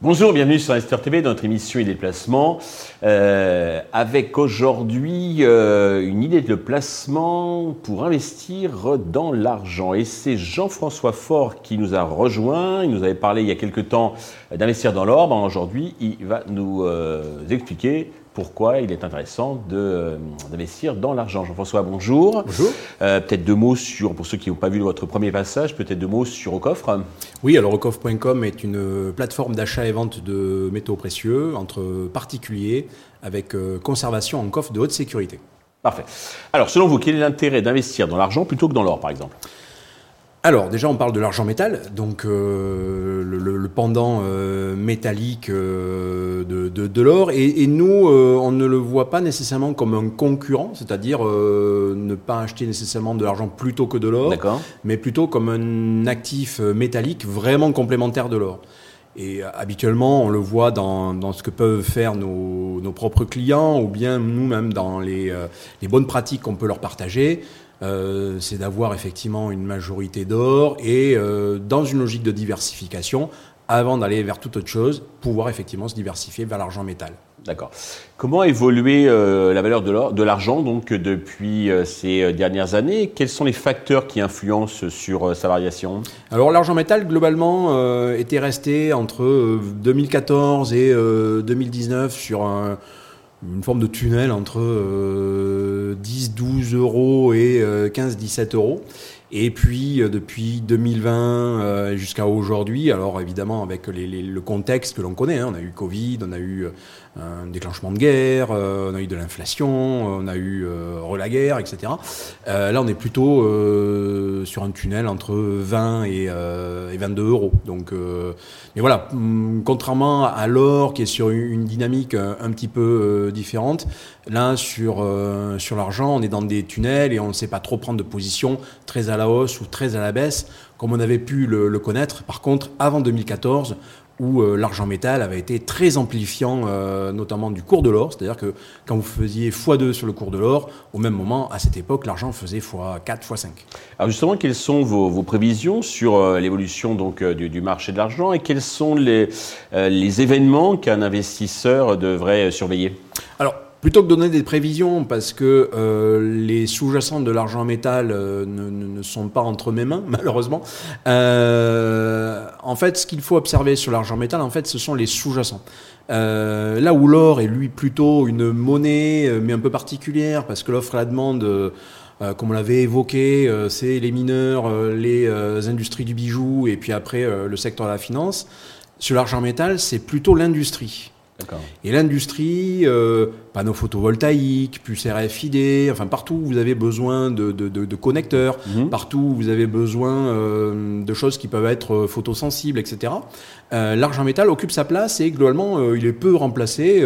Bonjour, bienvenue sur Investor TV notre émission Idées de placement. Euh, avec aujourd'hui euh, une idée de placement pour investir dans l'argent. Et c'est Jean-François Faure qui nous a rejoint. Il nous avait parlé il y a quelque temps d'investir dans l'or. Ben, aujourd'hui, il va nous euh, expliquer pourquoi il est intéressant euh, d'investir dans l'argent. Jean-François, bonjour. Bonjour. Euh, peut-être deux mots sur, pour ceux qui n'ont pas vu votre premier passage, peut-être deux mots sur Ocoffre. Oui, alors Ocoffre.com est une plateforme d'achat et vente de métaux précieux entre particuliers avec euh, conservation en coffre de haute sécurité. Parfait. Alors, selon vous, quel est l'intérêt d'investir dans l'argent plutôt que dans l'or, par exemple? Alors déjà on parle de l'argent métal, donc euh, le, pendant euh, métallique euh, de, l'or, et, nous on ne le voit pas nécessairement comme un concurrent, c'est-à-dire ne pas acheter nécessairement de l'argent plutôt que de l'or, mais plutôt comme un actif métallique vraiment complémentaire de l'or. Et habituellement, on le voit dans, ce que peuvent faire nos, propres clients ou bien nous-mêmes dans les bonnes pratiques qu'on peut leur partager. Euh, c'est d'avoir effectivement une majorité d'or et euh, dans une logique de diversification, avant d'aller vers toute autre chose, pouvoir effectivement se diversifier vers l'argent métal. D'accord. Comment a évolué euh, la valeur de l'argent donc depuis ces dernières années? Quels sont les facteurs qui influencent sur sa variation? Alors l'argent métal globalement était resté entre 2014 et 2019 sur un une forme de tunnel entre 10, euh, 12 euros et 15, euh, 17 euros. Et puis, euh, depuis 2020 jusqu'à aujourd'hui, alors évidemment avec le contexte que l'on connaît, hein, on a eu Covid, on a eu un déclenchement de guerre, euh, on a eu de l'inflation, on a eu euh, la guerre, etc. Euh, là, on est plutôt euh, sur un tunnel entre 20 et, et 22 euros. Donc, mais voilà, hum, contrairement à l'or qui est sur une dynamique un, petit peu différente, là sur sur l'argent, on est dans des tunnels et on ne sait pas trop prendre de position très à la hausse ou très à la baisse comme on avait pu le, le connaître. Par contre, avant 2014, où euh, l'argent métal avait été très amplifiant, euh, notamment du cours de l'or. C'est-à-dire que quand vous faisiez x2 sur le cours de l'or, au même moment, à cette époque, l'argent faisait x4, x5. Alors justement, quelles sont vos, prévisions sur euh, l'évolution donc du, marché de l'argent et quels sont les, les événements qu'un investisseur devrait surveiller? Alors, Plutôt que de donner des prévisions, parce que euh, les sous-jacents de l'argent métal euh, ne, ne, sont pas entre mes mains, malheureusement, euh, en fait, ce qu'il faut observer sur l'argent métal, en fait, ce sont les sous-jacents. Euh, là où l'or est lui plutôt une monnaie, euh, mais un peu particulière, parce que l'offre et la demande, comme on l'avait évoqué, c'est les mineurs, les industries du bijou, et puis après le secteur de la finance. Sur l'argent métal, c'est plutôt l'industrie. Et l'industrie, euh, panneaux photovoltaïques, puces RFID, enfin partout où vous avez besoin de, connecteurs, mhm. partout où vous avez besoin euh, de choses qui peuvent être euh, photosensibles, etc. L'argent métal occupe sa place et globalement il est peu remplacé.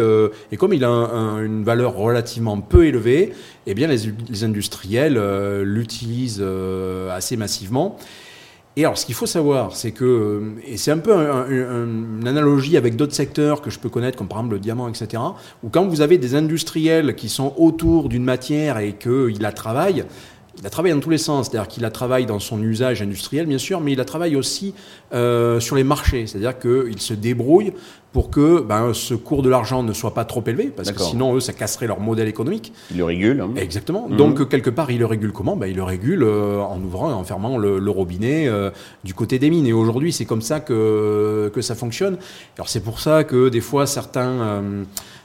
et comme il a une valeur relativement peu élevée, eh bien les, les industriels l'utilisent assez massivement. Et alors, ce qu'il faut savoir, c'est que, et c'est un peu une analogie avec d'autres secteurs que je peux connaître, comme par exemple le diamant, etc., où quand vous avez des industriels qui sont autour d'une matière et qu'ils la travaillent, il la travaille dans tous les sens, c'est-à-dire qu'il la travaille dans son usage industriel, bien sûr, mais il la travaille aussi euh, sur les marchés, c'est-à-dire qu'il se débrouille pour que ben, ce cours de l'argent ne soit pas trop élevé, parce que sinon, eux, ça casserait leur modèle économique. Il le régule. Hein. Exactement. Mhm. Donc, quelque part, il le régule comment? Ben, Il le régule euh, en ouvrant et en fermant le, robinet euh, du côté des mines. Et aujourd'hui, c'est comme ça que, que ça fonctionne. Alors, c'est pour ça que des fois, certains...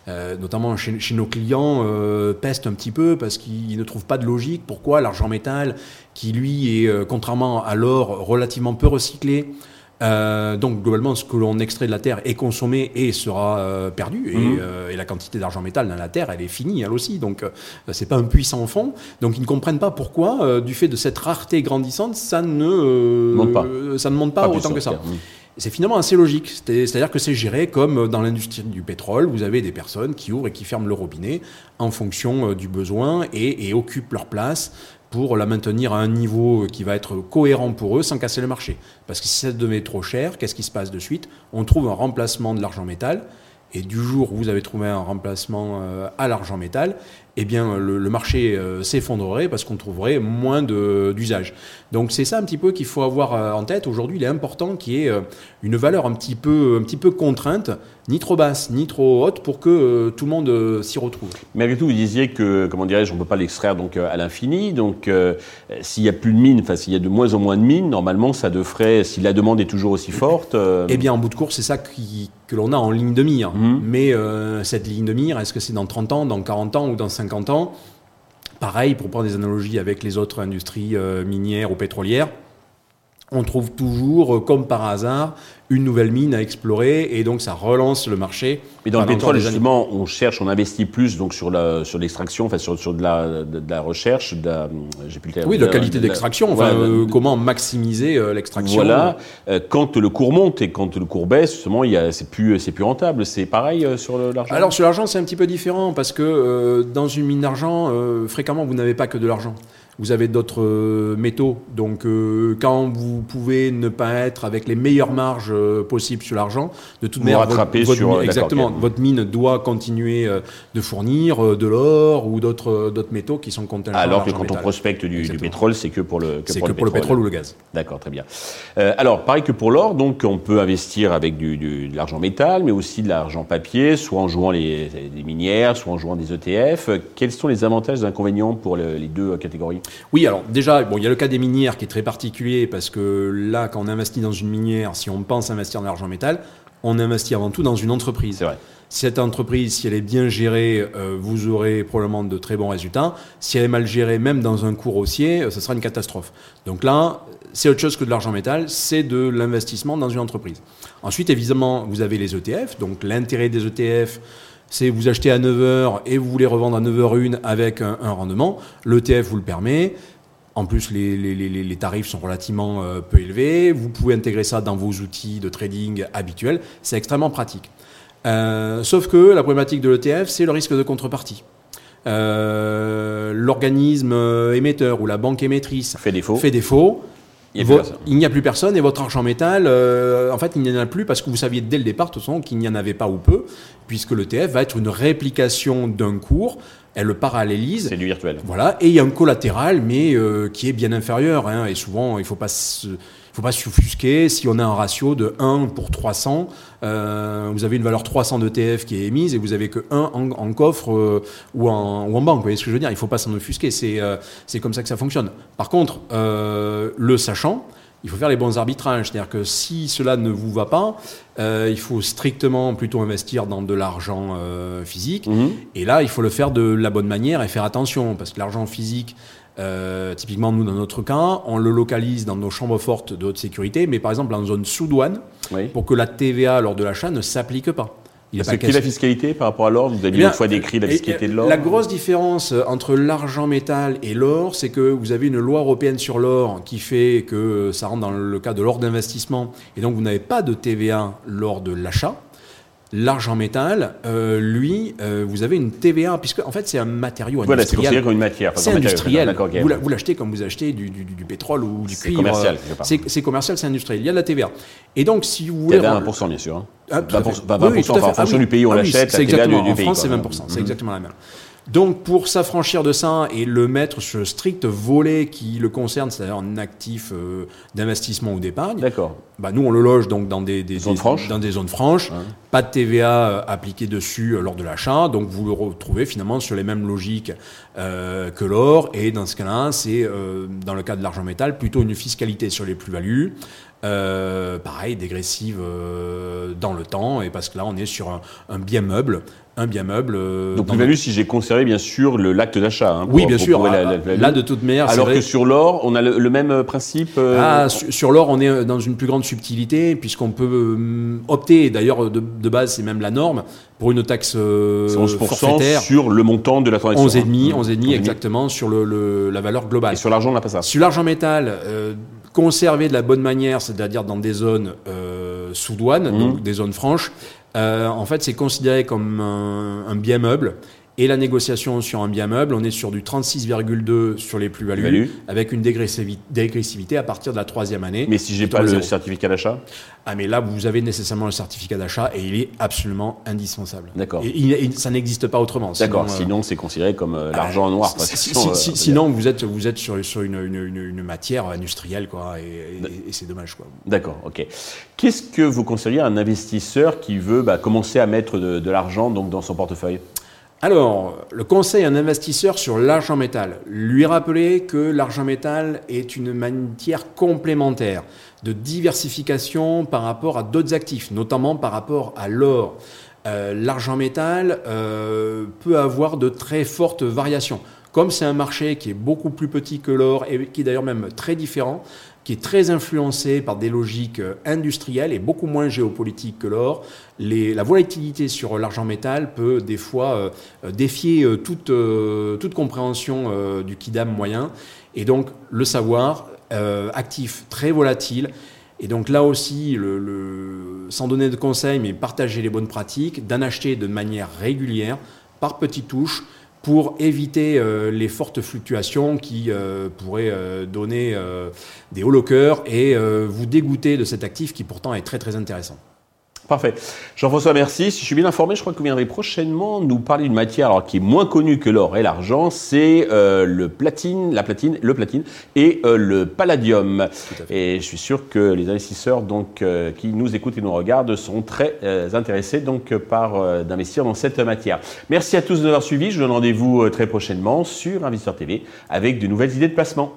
Euh, notamment chez, nos clients, euh, pestent un petit peu parce qu'ils ne trouvent pas de logique. Pourquoi l'argent métal, qui lui est, euh, contrairement à l'or, relativement peu recyclé, donc globalement, ce que l'on extrait de la terre est consommé et sera perdu. Mhm. Et, la quantité d'argent métal dans la terre, elle est finie, elle aussi. Donc c'est pas un puissant fond. Donc ils ne comprennent pas pourquoi, du fait de cette rareté grandissante, ça ne monte pas, ça ne monte pas, autant que ça. C'est finalement assez logique. C'est-à-dire que c'est géré comme dans l'industrie du pétrole. Vous avez des personnes qui ouvrent et qui ferment le robinet en fonction euh, du besoin et, occupent leur place pour la maintenir à un niveau qui va être cohérent pour eux sans casser le marché. Parce que si ça devenait trop cher, qu'est-ce qui se passe de suite? On trouve un remplacement de l'argent métal. Et du jour où vous avez trouvé un remplacement euh, à l'argent métal, eh bien le, le marché euh, s'effondrerait parce qu'on trouverait moins de- d'usage. Donc c'est ça un petit peu qu'il faut avoir euh, en tête. Aujourd'hui, il est important qu'il y ait euh, une valeur un petit peu, un petit peu contrainte, ni trop basse, ni trop haute, pour que euh, tout le monde euh, s'y retrouve. Malgré tout, vous disiez que, comment dirais-je, on ne peut pas l'extraire donc à l'infini. Donc, s'il n'y a plus de mines, enfin, s'il y a de moins en moins de mines, normalement, ça devrait, si la demande est toujours aussi forte. Eh bien, en bout de course, c'est ça qui- que l'on a en ligne de mire. Mhm. Mais cette ligne de mire, est-ce que c'est dans 30 ans, dans 40 ans ou dans 50 ans. Pareil, pour prendre des analogies avec les autres industries euh, minières ou pétrolières, on trouve toujours, euh, comme par hasard, une nouvelle mine à explorer et donc ça relance le marché. Mais dans le pétrole, années. justement, on cherche, on investit plus donc sur la, sur l'extraction, enfin sur, sur de la, de, de la recherche, de la, j'ai plus le terme. Oui, de la qualité d'extraction, enfin, euh, comment maximiser euh, l'extraction. Voilà. Euh, quand le cours monte et quand le cours baisse, justement, il y a- c'est plus, c'est plus rentable. C'est pareil sur l'argent? Alors sur l'argent, c'est un petit peu différent parce que dans une mine d'argent, fréquemment, vous n'avez pas que de l'argent. Vous avez d'autres euh, métaux. Donc euh, quand vous pouvez ne pas être avec les meilleures marges euh, possibles sur l'argent, de toute Vous manière, rattrapez votre, sur, mine- exactement, votre mine doit continuer de fournir de l'or ou d'autres d'autres métaux qui sont contingents. à Alors que quand on prospecte du, pétrole, c'est que pour le, que pour que le pour le pétrole. ou le gaz. D'accord, très bien. Alors, pareil que pour l'or, donc on peut investir avec du, du- de l'argent métal, mais aussi de l'argent papier, soit en jouant les, les minières, soit en jouant des ETF. Quels sont les avantages et inconvénients pour le- les deux catégories? Oui, alors déjà, bon, il y a le cas des minières qui est très particulier parce que là, quand on investit dans une minière, si on pense investir dans l'argent métal, on investit avant tout dans une entreprise. C'est vrai. Cette entreprise, si elle est bien gérée, euh, vous aurez probablement de très bons résultats. Si elle est mal gérée, même dans un cours haussier, euh, ce sera une catastrophe. Donc là, c'est autre chose que de l'argent métal, c'est de l'investissement dans une entreprise. Ensuite, évidemment, vous avez les ETF. Donc l'intérêt des ETF, c'est vous achetez à 9h et vous voulez revendre à 9h1 avec un, un rendement. L'ETF vous le permet. En plus, les, les- les- les tarifs sont relativement euh, peu élevés. Vous pouvez intégrer ça dans vos outils de trading habituels. C'est extrêmement pratique. Euh, sauf que la problématique de l'ETF, c'est le risque de contrepartie. Euh, L'organisme émetteur ou la banque émettrice Fait défaut. fait défaut. Il y a n'y a plus personne et votre argent métal, euh, en fait, il n'y en a plus parce que vous saviez dès le départ, de toute façon, qu'il n'y en avait pas ou peu, puisque l'ETF va être une réplication d'un cours, elle le parallélise. C'est du virtuel. Voilà, et il y a un collatéral, mais euh, qui est bien inférieur. hein, et souvent, il ne faut pas se, il faut pas s'offusquer. Si on a un ratio de 1 pour 300, euh, vous avez une valeur 300 d'ETF qui est émise et vous avez que 1 en, en coffre euh, ou, en, ou en banque. Vous voyez ce que je veux dire Il ne faut pas s'en offusquer. C'est euh, c'est comme ça que ça fonctionne. Par contre, euh, le sachant, il faut faire les bons arbitrages. C'est-à-dire que si cela ne vous va pas, euh, il faut strictement plutôt investir dans de l'argent euh, physique. Mhm. Et là, il faut le faire de la bonne manière et faire attention, parce que l'argent physique, euh, typiquement nous dans notre cas, on le localise dans nos chambres fortes de haute sécurité, mais par exemple en zone sous douane, Oui. pour que la TVA lors de l'achat ne s'applique pas. Il C'est qui la fiscalité par rapport à l'or Vous Eh aviez bien, une fois décrit la et- fiscalité de l'or. La grosse différence euh, entre l'argent métal et l'or, c'est que vous avez une loi européenne sur l'or qui fait que ça rentre dans le cas de l'or d'investissement, et donc vous n'avez pas de TVA lors de l'achat. L'argent métal, euh, lui, euh, vous avez une TVA, puisque en fait c'est un matériau Voilà, c'est industriel. comme une matière. C'est industriel. Vous la- vous l'achetez comme vous achetez du, du- du pétrole ou du C'est cuivre. C'est commercial, c'est industriel. Il y a de la TVA. Et donc, si vous voulez. TVA 1%, bien sûr. hein. Ah, tout à 20%, fait. 20%, Oui, oui, enfin, en fonction Ah oui. du pays où on Ah oui, l'achète, c'est la TVA du, du En pays. France, quoi. c'est 20%. C'est Mhm. exactement la même. Donc, pour s'affranchir de ça et le mettre sur le strict volet qui le concerne, c'est-à-dire un actif euh, d'investissement ou d'épargne, D'accord. bah, nous, on le loge donc dans des, des- Zones des- franches. dans des zones franches. Ouais. Pas de TVA euh, appliquée dessus euh, lors de l'achat. Donc, vous le retrouvez finalement sur les mêmes logiques euh, que l'or. Et dans ce cas-là, c'est, dans le cas de l'argent métal, plutôt une fiscalité sur les plus-values. Euh, pareil, dégressive euh, dans le temps. Et parce que là, on est sur un, un bien meuble. Un bien meuble. euh, Donc plus-value si j'ai conservé bien sûr l'acte d'achat. hein, Oui, bien pour sûr. la- Ah, la là, de toute manière, Alors vrai que sur l'or, on a le, le même euh, principe. euh, Ah, sur, sur l'or, on est dans une plus grande subtilité, puisqu'on peut euh, opter, d'ailleurs de, de base c'est même la norme, pour une taxe euh, c'est 11% forfaitaire, sur le montant de la transaction. 11,5, hein. 11,5 exactement, sur le, le- la valeur globale. Et sur l'argent, on n'a pas ça. Sur l'argent métal, conservé de la bonne manière, c'est-à-dire dans des zones sous douane, donc des zones franches, euh, en fait c'est considéré comme un, un bien meuble. Et la négociation sur un bien meuble, on est sur du 36,2 sur les plus-values, Plus-value. avec une dégressivi- dégressivité à partir de la troisième année. Mais si j'ai pas le certificat d'achat Ah mais là, vous avez nécessairement le certificat d'achat et il est absolument indispensable. D'accord. Ça n'existe pas autrement. D'accord, euh, sinon c'est considéré comme euh, l'argent en noir. quoi. si- si- Sinon, si- euh, sinon, vous êtes, vous êtes sur, sur une, une- une- une matière industrielle, quoi, et, et- et c'est dommage, quoi. D'accord, ok. Qu'est-ce que vous conseilleriez à un investisseur qui veut bah, commencer à mettre de, de l'argent donc dans son portefeuille? Alors, le conseil à un investisseur sur l'argent métal, lui rappeler que l'argent métal est une matière complémentaire de diversification par rapport à d'autres actifs, notamment par rapport à l'or. Euh, l'argent métal euh, peut avoir de très fortes variations. Comme c'est un marché qui est beaucoup plus petit que l'or et qui est d'ailleurs même très différent, qui est très influencé par des logiques euh, industrielles et beaucoup moins géopolitiques que l'or, la volatilité sur l'argent métal peut des fois euh, euh, défier toute, toute compréhension du kidam moyen. Et donc le savoir, actif très volatile, et donc là aussi, sans donner de conseils, mais partager les bonnes pratiques, d'en acheter de manière régulière, par petites touches, pour éviter euh, les fortes fluctuations qui euh, pourraient euh, donner des hauts cœur et vous dégoûter de cet actif qui pourtant est très très intéressant. Parfait. Jean-François, merci. Si je suis bien informé, je crois que vous viendrez prochainement nous parler d'une matière alors, qui est moins connue que l'or et l'argent, c'est euh, le platine, la platine, le platine et euh, le palladium. Et je suis sûr que les investisseurs donc, euh, qui nous écoutent et nous regardent sont très intéressés donc, par d'investir dans cette matière. Merci à tous de nous avoir suivis. Je vous donne rendez-vous très prochainement sur Investisseur TV avec de nouvelles idées de placement.